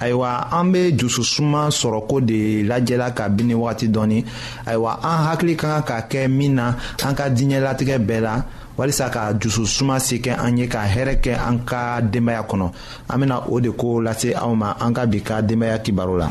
ayiwa an bɛ dususuma sɔrɔko de lajɛla ka bini wagati dɔɔni ayiwa an hakili ka kan ka kɛ min na an ka diɲɛlatigɛ bɛɛ la walisa ka dususuma se kɛ an ye ka hɛrɛ kɛ an ka denbaya kɔnɔ an bɛna o de ko lase aw ma an ka bi ka denbaya kibaru la.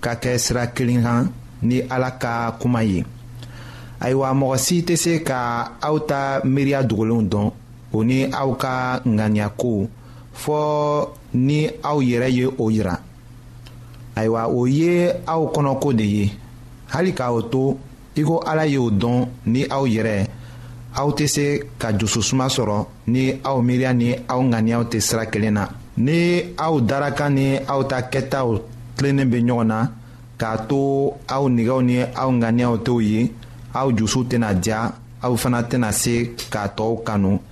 ka kɛ sira kelen kan ni ala ka kuma ye ayiwa mɔgɔ si tɛ se ka aw ta miiriya dogolenw dɔn o ni aw ka ŋaniya ko fɔ ni aw yɛrɛ ye o yira ayiwa o ye aw kɔnɔko de ye hali k'aw to i ko ala y'o dɔn ni aw yɛrɛ aw tɛ se ka dususuma sɔrɔ ni aw miiriya ni aw ŋaniyaw tɛ sira kelen na ni aw darakan ni aw ta kɛtaw tilennen bɛ ɲɔgɔn na k'a to aw nɛgɛw ni aw ŋaniyaw t'o ye aw dusu tɛna diya aw fana tɛna se k'a tɔw kanu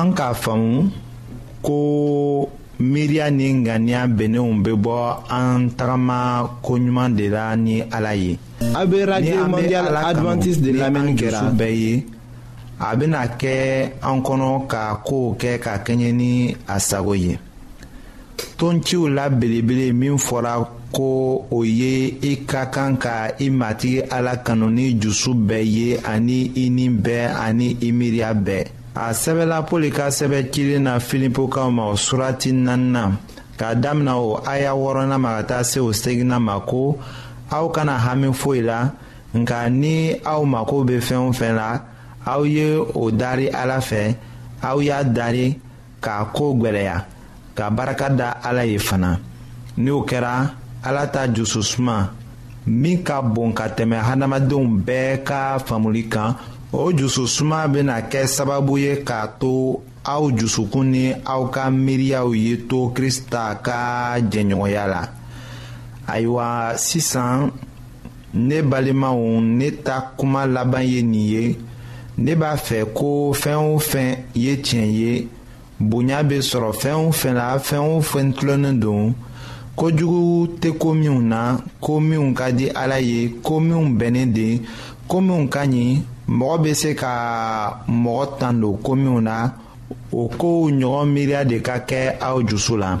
an k'a faamu ko miiriya ni ŋaniya bɛnnenw bɛ bɔ an tagama ko ɲuman de la ni ala ye. a bɛ radio mondial adventiste de lamɛnni kɛra ni an dusu bɛɛ ye a bɛna kɛ an kɔnɔ ka kow kɛ ka kɛɲɛ ni a sago ye. tonciw la belebele min fɔra ko o ye i ka kan ka i matigi ala kanu ni dusu bɛɛ ye ani i ni bɛɛ ani i miiriya bɛɛ a sɛbɛla pɔli ka sɛbɛ cilen na filipokaw ma o surati naaninan k'a damina o aya wɔɔrɔnan ma ka taa se o seginna ma ko aw kana hami foyi la nka ni aw mako bɛ fɛn o fɛn la aw ye o dari ala fɛ aw y'a dari k'a ko gwɛlɛya ka barika da ala ye fana ni o kɛra ala ta jususuma min ka bon ka tɛmɛ hadamadenw bɛɛ ka faamuli kan o jususuma bɛna kɛ sababu ye k'a to aw jusukun ni aw ka miiriyaw ye to krista ka jɛɲɔgɔnya la ayiwa sisan ne balimaw ne ta kuma laban ye nin ye ne b'a fɛ ko fɛn o fɛn ye tiɲɛ ye bonya bɛ sɔrɔ fɛn o fɛn la fɛn o fɛn tilennen don kojugu tɛ ko minnu na ko minnu ka di ala ye ko minnu bɛnnen de ko minnu ka ɲi mɔgɔ bɛ se ka mɔgɔ tan don ko minnu na o kow ɲɔgɔn miiriya de ka kɛ aw dusu la.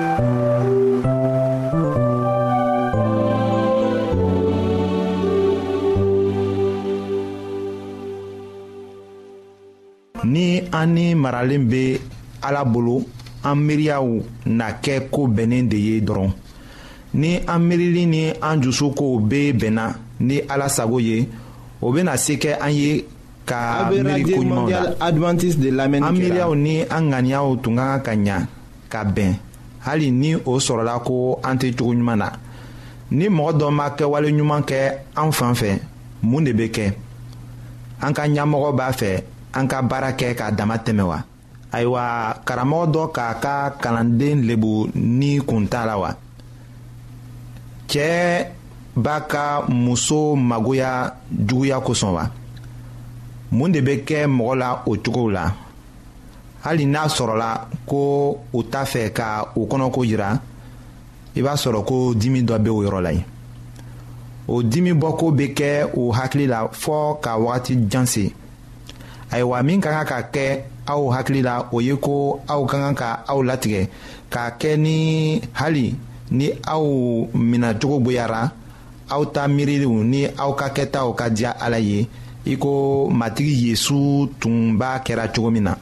ni an ni maralen bɛ ala bolo an miiriyaw na kɛ ko bɛnnen de ye dɔrɔn ni an miirili ni an dusu kow bɛ bɛnna ni ala sago ye o bɛna se kɛ an ye ka miiri ko ɲumanw la an miiriyaw ni an ŋaniyaw tun ka kan ka ɲa ka bɛn hali ni o sɔrɔla ko an tɛ cogo ɲuman na ni mɔgɔ dɔ ma kɛwale ɲuman kɛ an fan fɛ mun de bɛ kɛ an ka ɲɛmɔgɔ b'a fɛ an ka baara kɛ k'a dama tɛmɛ wa ayiwa karamɔgɔ dɔ k'a ka kalanden lebu ni kun t'a la wa cɛɛ b'a ka muso magoya juguya kosɔn wa mun de bɛ kɛ mɔgɔ la o cogow la hali n'a sɔrɔla ko u t'a fɛ ka u kɔnɔko jira i b'a sɔrɔ ko dimi dɔ bɛ o yɔrɔ la yen o dimi bɔko bɛ kɛ u hakili la fɔɔ ka wagati jan se ayiwa min ka kan ka kɛ aw hakili la o ye ko aw ka kan ka aw latigɛ k'a kɛ ni hali ni aw minɛcogo goyara aw ta miiriw ni aw ka kɛtaw ka diya ala ye i ko matigi yesu tun b'a kɛra cogo min na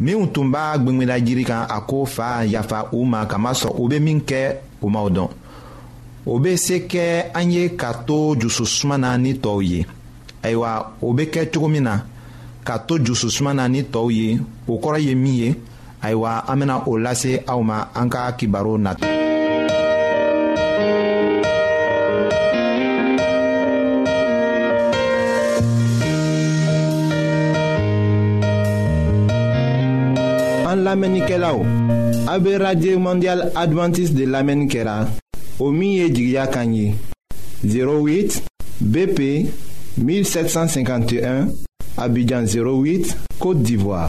minnu tun b'a gwengwena jiri kan a ko fa yafa u ma kamasɔrɔ u bɛ min kɛ u m'aw dɔn o bɛ se kɛ an ye ka to jususuma na ni tɔw ye ayiwa o bɛ kɛ cogo min na ka to jususuma na ni tɔw ye o kɔrɔ ye min ye ayiwa an bena o lase aw ma an ka kibaru na an lamɛnnikɛlaw a be radio mondial advantiste de lamɛnni kɛra o min ye jigiya kan ye 08 bp 1751 abidjan 08 côte d'ivoire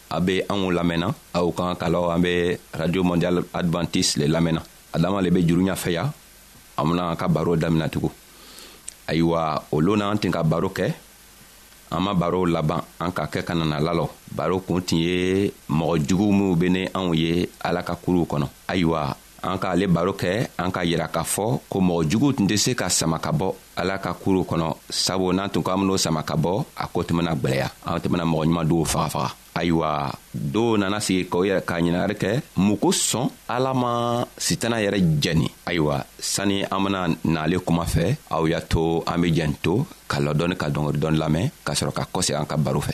a be anw lamɛnna aw kan ka lɔ an be radio mondial adventiste le lamɛnna adama le be juru ɲafɛ ya an bena ka baro damina tugun ayiwa o loon na an tin ka baro kɛ an ma barow laban an ka kɛ ka nana lalɔ baro kun tin ye mɔgɔ juguw minw be ni anw ye ala ka kuruw kɔnɔ ayiwa an k'ale baro kɛ an ka yira k'a fɔ ko mɔgɔ juguw tun tɛ se ka sama ka bɔ ala ka kuruw kɔnɔ sabu n'an tun ko an ben'o sama ka bɔ a ko tun bena gwɛlɛya an tun bena mɔgɔ ɲuman dow faga faga ayiwa dɔw nana sigi k'o yɛrɛ ka ɲinagari kɛ mun ko sɔn ala ma sitana yɛrɛ jɛni ayiwa sani an bena n'ale kuma fɛ aw y'a to an be jɛn to ka lɔ dɔɔni ka dɔngɔri dɔɔni lamɛn k'a sɔrɔ ka kɔsegi an ka baro fɛ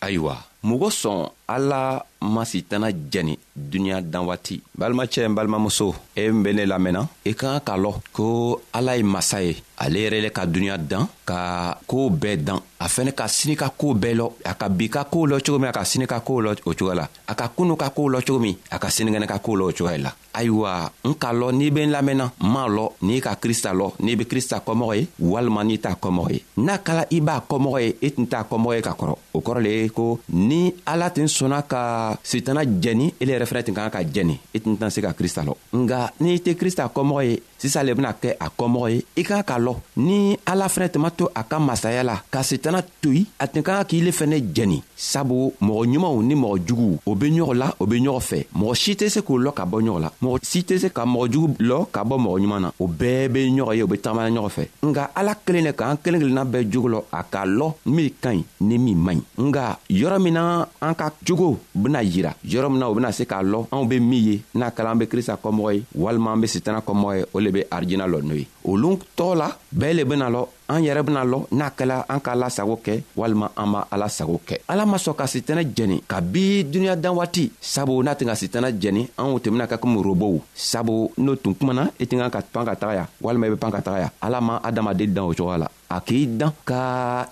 ayiwa mɔgɔ sɔn ala ma sitana jɛni duniɲa dan waati balimacɛ n balimamuso e n be ne lamɛnna i ka kan ka lɔ ko ala ye masa ye ale yɛrɛ le ka duniɲa dan ka koo bɛɛ dan a fɛnɛ ka sini ka koo bɛɛ lɔ a ka bi ka koo lɔ cogo min a ka sini ka koo lɔ o cogoya la a ka kunu ka koo lɔ cogo min a ka sinikɛnɛ ka koo lɔ o cogoya la ayiwa n k'a lɔ n'i be n lamɛnna n m'a lɔ n'i ka krista lɔ n'i be krista kɔmɔgɔ ye walima n'i t'a kɔmɔgɔ ye n'a kala i b'a kɔmɔgɔ ye i tun t'a kɔmɔgɔ ye ka kɔrɔ o kɔrɔ le ye ko ni ala tun sɔnna ka sitana jɛni ele yɛrɛ fɛnɛ tun kan ka jɛni i tun tɛna se ka krista lɔ nga n'i tɛ krista kɔmɔgɔ ye sisan le bena kɛ a kɔmɔgɔ ye i k'a ka lɔ ni ala fɛnɛ tun ma to a ka masaya la ka setana toyi a tun ka ka k'i le fɛnɛ jɛni sabu mɔgɔ ɲumanw ni mɔgɔ juguw o be ɲɔgɔn la o be ɲɔgɔn fɛ mɔgɔ si tɛ se k'o lɔ ka bɔ ɲɔgɔn la mɔgɔ si tɛ se ka mɔgɔ jugu lɔ ka bɔ mɔgɔ ɲuman na o bɛɛ be ɲɔgɔn ye o be tagamana ɲɔgɔn fɛ nka ala kelen ne k'an kelen kelenna bɛɛ jogo lɔ a k'a lɔ min ka ɲi ni min man ɲi nka yɔrɔ min na an ka jogo bena yira yɔrɔ min na o bena se k'a lɔ anw be min ye n'a kala an be krista kɔmɔgɔ ye walima an be sitana kɔmɔgɔ ye o le be arijina lɔ n'o ye olu tɔɔ la bɛɛ le bena lɔ an yɛrɛ bena lɔ n'a kɛla an ka ala sago kɛ walima an b'a ala sago kɛ ala ma sɔn ka sitana jɛni ka bi duniɲa dan waati sabu n'a tun ka sitana jɛni anw tun bena kɛ komi robow sabu n'o tun kumana i tun kan ka pan ka taga ya walima i be pan ka taga ya ala ma adamaden dan o cogoya la a k'i dan ka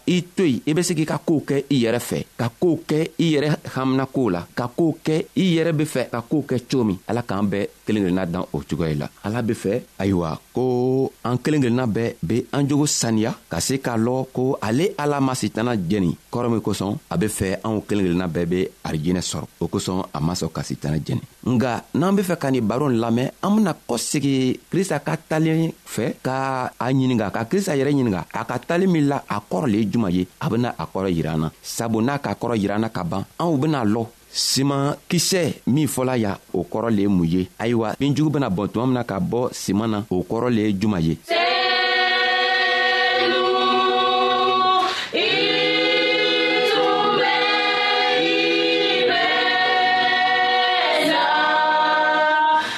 i to yen i bɛ se k'i ka kow kɛ i yɛrɛ fɛ ka kow kɛ i yɛrɛ hamina kow la ka kow kɛ i yɛrɛ be fɛ ka kow kɛ cogo min ala k'an bɛɛ kelen kelenna dan o cogoya la ala be fɛ ayiwa ko an kelen kelenna bɛɛ be an jogo saniya ka se k'a lɔ ko ale ala ma sitana jɛni kɔrɔ min kosɔn a be fɛ anw kelen kelenna bɛɛ be arijinɛ sɔrɔ o kosɔn a ma sɔn ka sitana jɛni nga n'an be fɛ ka nin baron lamɛn an bena kɔsegi krista ka talen fɛ ka a ɲininga ka krista yɛrɛ ɲininga a ka tali min la a kɔrɔ le ye juman ye a bena a kɔrɔ yira na sabu n'a k'a kɔrɔ yira na ka ban anw bena lɔ siman kisɛ min fɔla ya o kɔrɔ le ye mun ye ayiwa binjugu bena bɔn tuma min na ka bɔ siman na o kɔrɔ le ye juman ye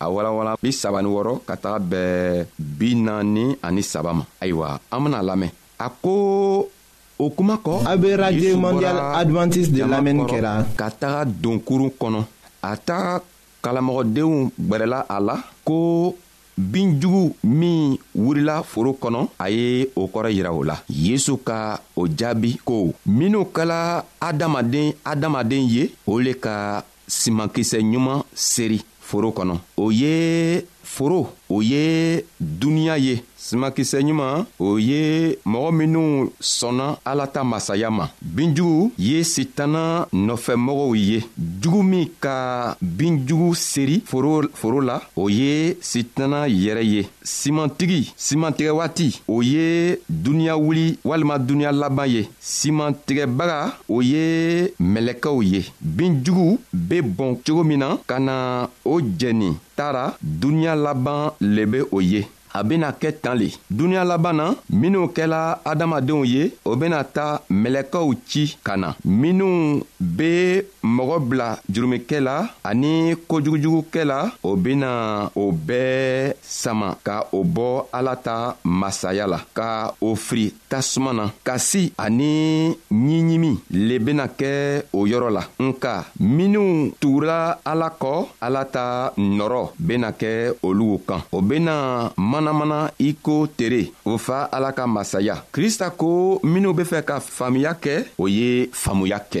a walanwalan bi saba ni wɔrɔ ka taga bɛɛ bi naani ani saba ma ayiwa an bena lamɛn a ko o kuma kɔ a be radio mondial advantiste de lamɛnni kɛra ka taga donkurun kɔnɔ a ta kalamɔgɔdenw gwɛrɛla a la ko binjugu min wurila foro kɔnɔ a ye o kɔrɔ yira o la yesu ka o jaabi ko minw kɛla adamaden adamaden ye o le ka simankisɛ ɲuman seri foro kɔnɔ o ye foro o ye duniɲa ye simakisɛ ɲuman o ye mɔgɔ minw sɔnna ala ta masaya ma binjugu ye sitana nɔfɛmɔgɔw ye jugu min ka binjugu seri foro la o ye sitana yɛrɛ ye simantigi simantigɛ waati o ye duniɲa wuli walima duniɲa laban ye siman tigɛbaga o ye mɛlɛkɛw ye binjugu be bɔn cogo min na ka na o jɛni tara duniɲa laban le be o ye a bena kɛ tan le duniɲa laban na minw kɛla adamadenw ye o bena ta mɛlɛkɛw ci ka na minw be mɔgɔ bila jurumikɛ la ani kojugujugukɛ la o bena o bɛɛ sama ka o bɔ ala ta masaya la ka o firi tasuma na kasi ani ɲiɲimi le bena kɛ o yɔrɔ la nka minw tugura ala kɔ ala ta nɔrɔ bena kɛ olugu kan o bena manamana i ko tere o fa ala ka masaya krista ko minw be fɛ ka faamuya kɛ o ye faamuya kɛ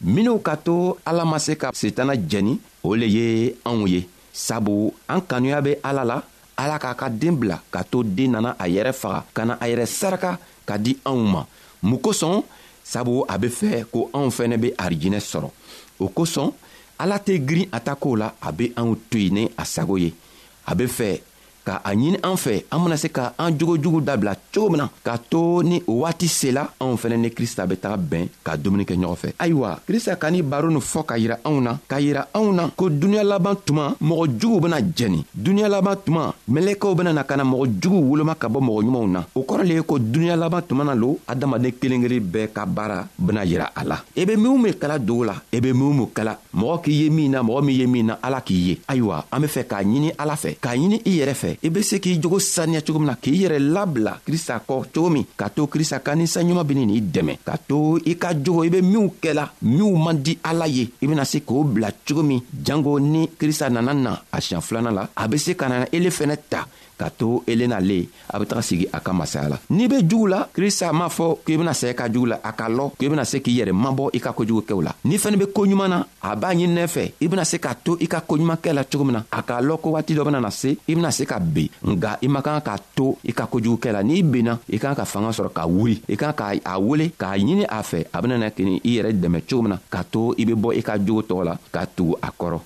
minw ka to ala ma se ka setana jɛni o le ye anw ye sabu an kanuya bɛ ala la ala k'a ka den bila ka to den nana a yɛrɛ faga ka na a yɛrɛ saraka ka di anw ma mun kosɔn sabu a be fɛ ko anw fɛnɛ be arijinɛ sɔrɔ o kosɔn ala tɛ girin a ta kow la a be anw to yen ni a sago ye a be fɛ ka a ɲini an fɛ an bena se ka an jogo jugu dabila cogo min na k'a to ni o waati sela anw fɛnɛ ni krista be taga bɛn ka dumuni kɛ ɲɔgɔn fɛ ayiwa krista ka ni baro nin fɔ ka yira anw na k'a yira anw na ko duniɲa laban tuma mɔgɔ juguw bena jɛni duniɲa laban tuma mɛlɛkɛw bena na ka na mɔgɔ juguw woloma ka bɔ mɔgɔ ɲumanw na o kɔrɔ le ye ko duniɲa laban tuma na lo adamaden kelen kelen bɛɛ ka baara bena yira a la i e be minw be kala dogo la i e be minw be kala mɔgɔ k'i ye min na mɔgɔ min ye min na ala k'i ye ayiwa an be fɛ k'a ɲini ala fɛ k'a ɲini i yɛrɛ fɛ i be se k'i jogo saniya cogo min na k'i yɛrɛ labila krista kɔ cogo min k'a to krista ka ni saɲuman bini n'i dɛmɛ k'a to i ka jogo i be minw kɛla minw man di ala ye i bena se k'o bila cogo min jango ni krista nana na a siɲan filana la a be se ka nana ele fɛnɛ ta ka to elena le a be taga sigi a ka masaya la n'i be jugu la krista m'a fɔ k'i bena sɛɛ ka jugu la a ka lɔ k'i bena se k'i yɛrɛ mabɔ i ka kojugu kɛw la n'i fɛnɛ be koɲuman na a b'a ɲininɛ fɛ i bena se k'a to i ka koɲuman kɛ la cogo min na a k'a lɔn ko waati dɔ benana se i bena se ka ben nga i man kan k'a to i ka kojugu kɛ la n'i benna i kan ka fanga sɔrɔ ka wuri i kan k'a a wele k'a ɲini a fɛ a benana kini i yɛrɛ dɛmɛ cogo min na k'a to i be bɔ i ka jogo tɔgɔ la ka tugu a kɔrɔ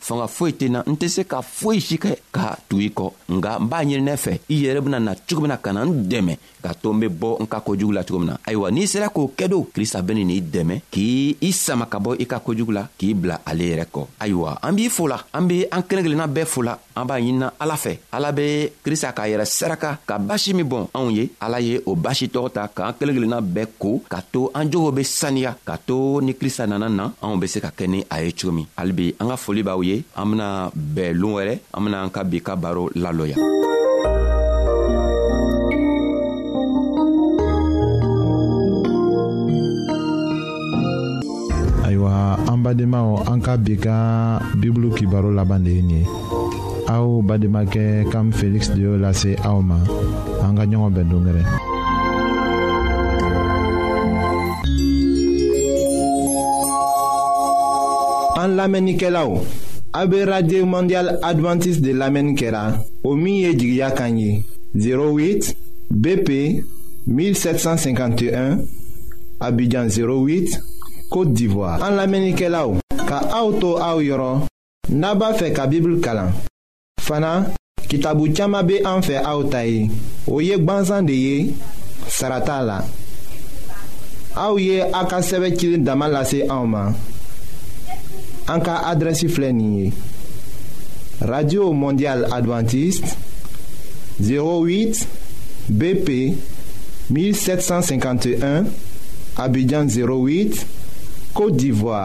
fanga foyi tɛ n na n tɛ se ka foyi si kɛ ka tu i kɔ nka n b'a ɲininɛ fɛ i yɛrɛ bɛna na cogo min na ka na n dɛmɛ k'a to n bɛ bɔ n ka kojugu la cogo min na ayiwa n'i sera k'o kɛ don krista bɛ nin i dɛmɛ k'i i sama ka bɔ i ka kojugu la k'i bila ale yɛrɛ kɔ ayiwa an b'i fo la an be an kelen kelenna bɛɛ fo la an b'a ɲinina ala fɛ ala be krista k'a yɛrɛ saraka ka basi min bɔn anw ye ala ye o basi tɔgɔ ta k'an kelen kelenna bɛɛ ko k'a to an jogo be saniya k'a to ni krista nana na anw be se ka kɛ ni a ye cogo min halibi an ka foli b'aw ye an bena bɛɛ loon wɛrɛ an bena an ka bi ka baro lalɔya ayiwa an badenmaw an ka bi ka bibulu kibaro laban de ye nin ye aw bademakɛ kam feliksi de y'o lase aw ma an ka ɲɔgɔn bɛn dongɛrɛ an lamɛnnikɛlaw a be radio mondial advantiste de lamɛnni kɛra o min ye jigiya kan ye 08 bp 1751 abidjan 08 côte d'ivoire an lamɛnnikɛlaw ka aw to aw yɔrɔ N'a b'a fɛ ka Bibulu kalan fana kitabu caman bɛ an fɛ aw ta ye o ye gbansan de ye sara t'a la aw ye aw ka sɛbɛn cili dama lase anw ma an ka adrɛsi filɛ nin ye radio mondial adventiste 08 BP 1751 Abidjan 08 Côte d'Ivoire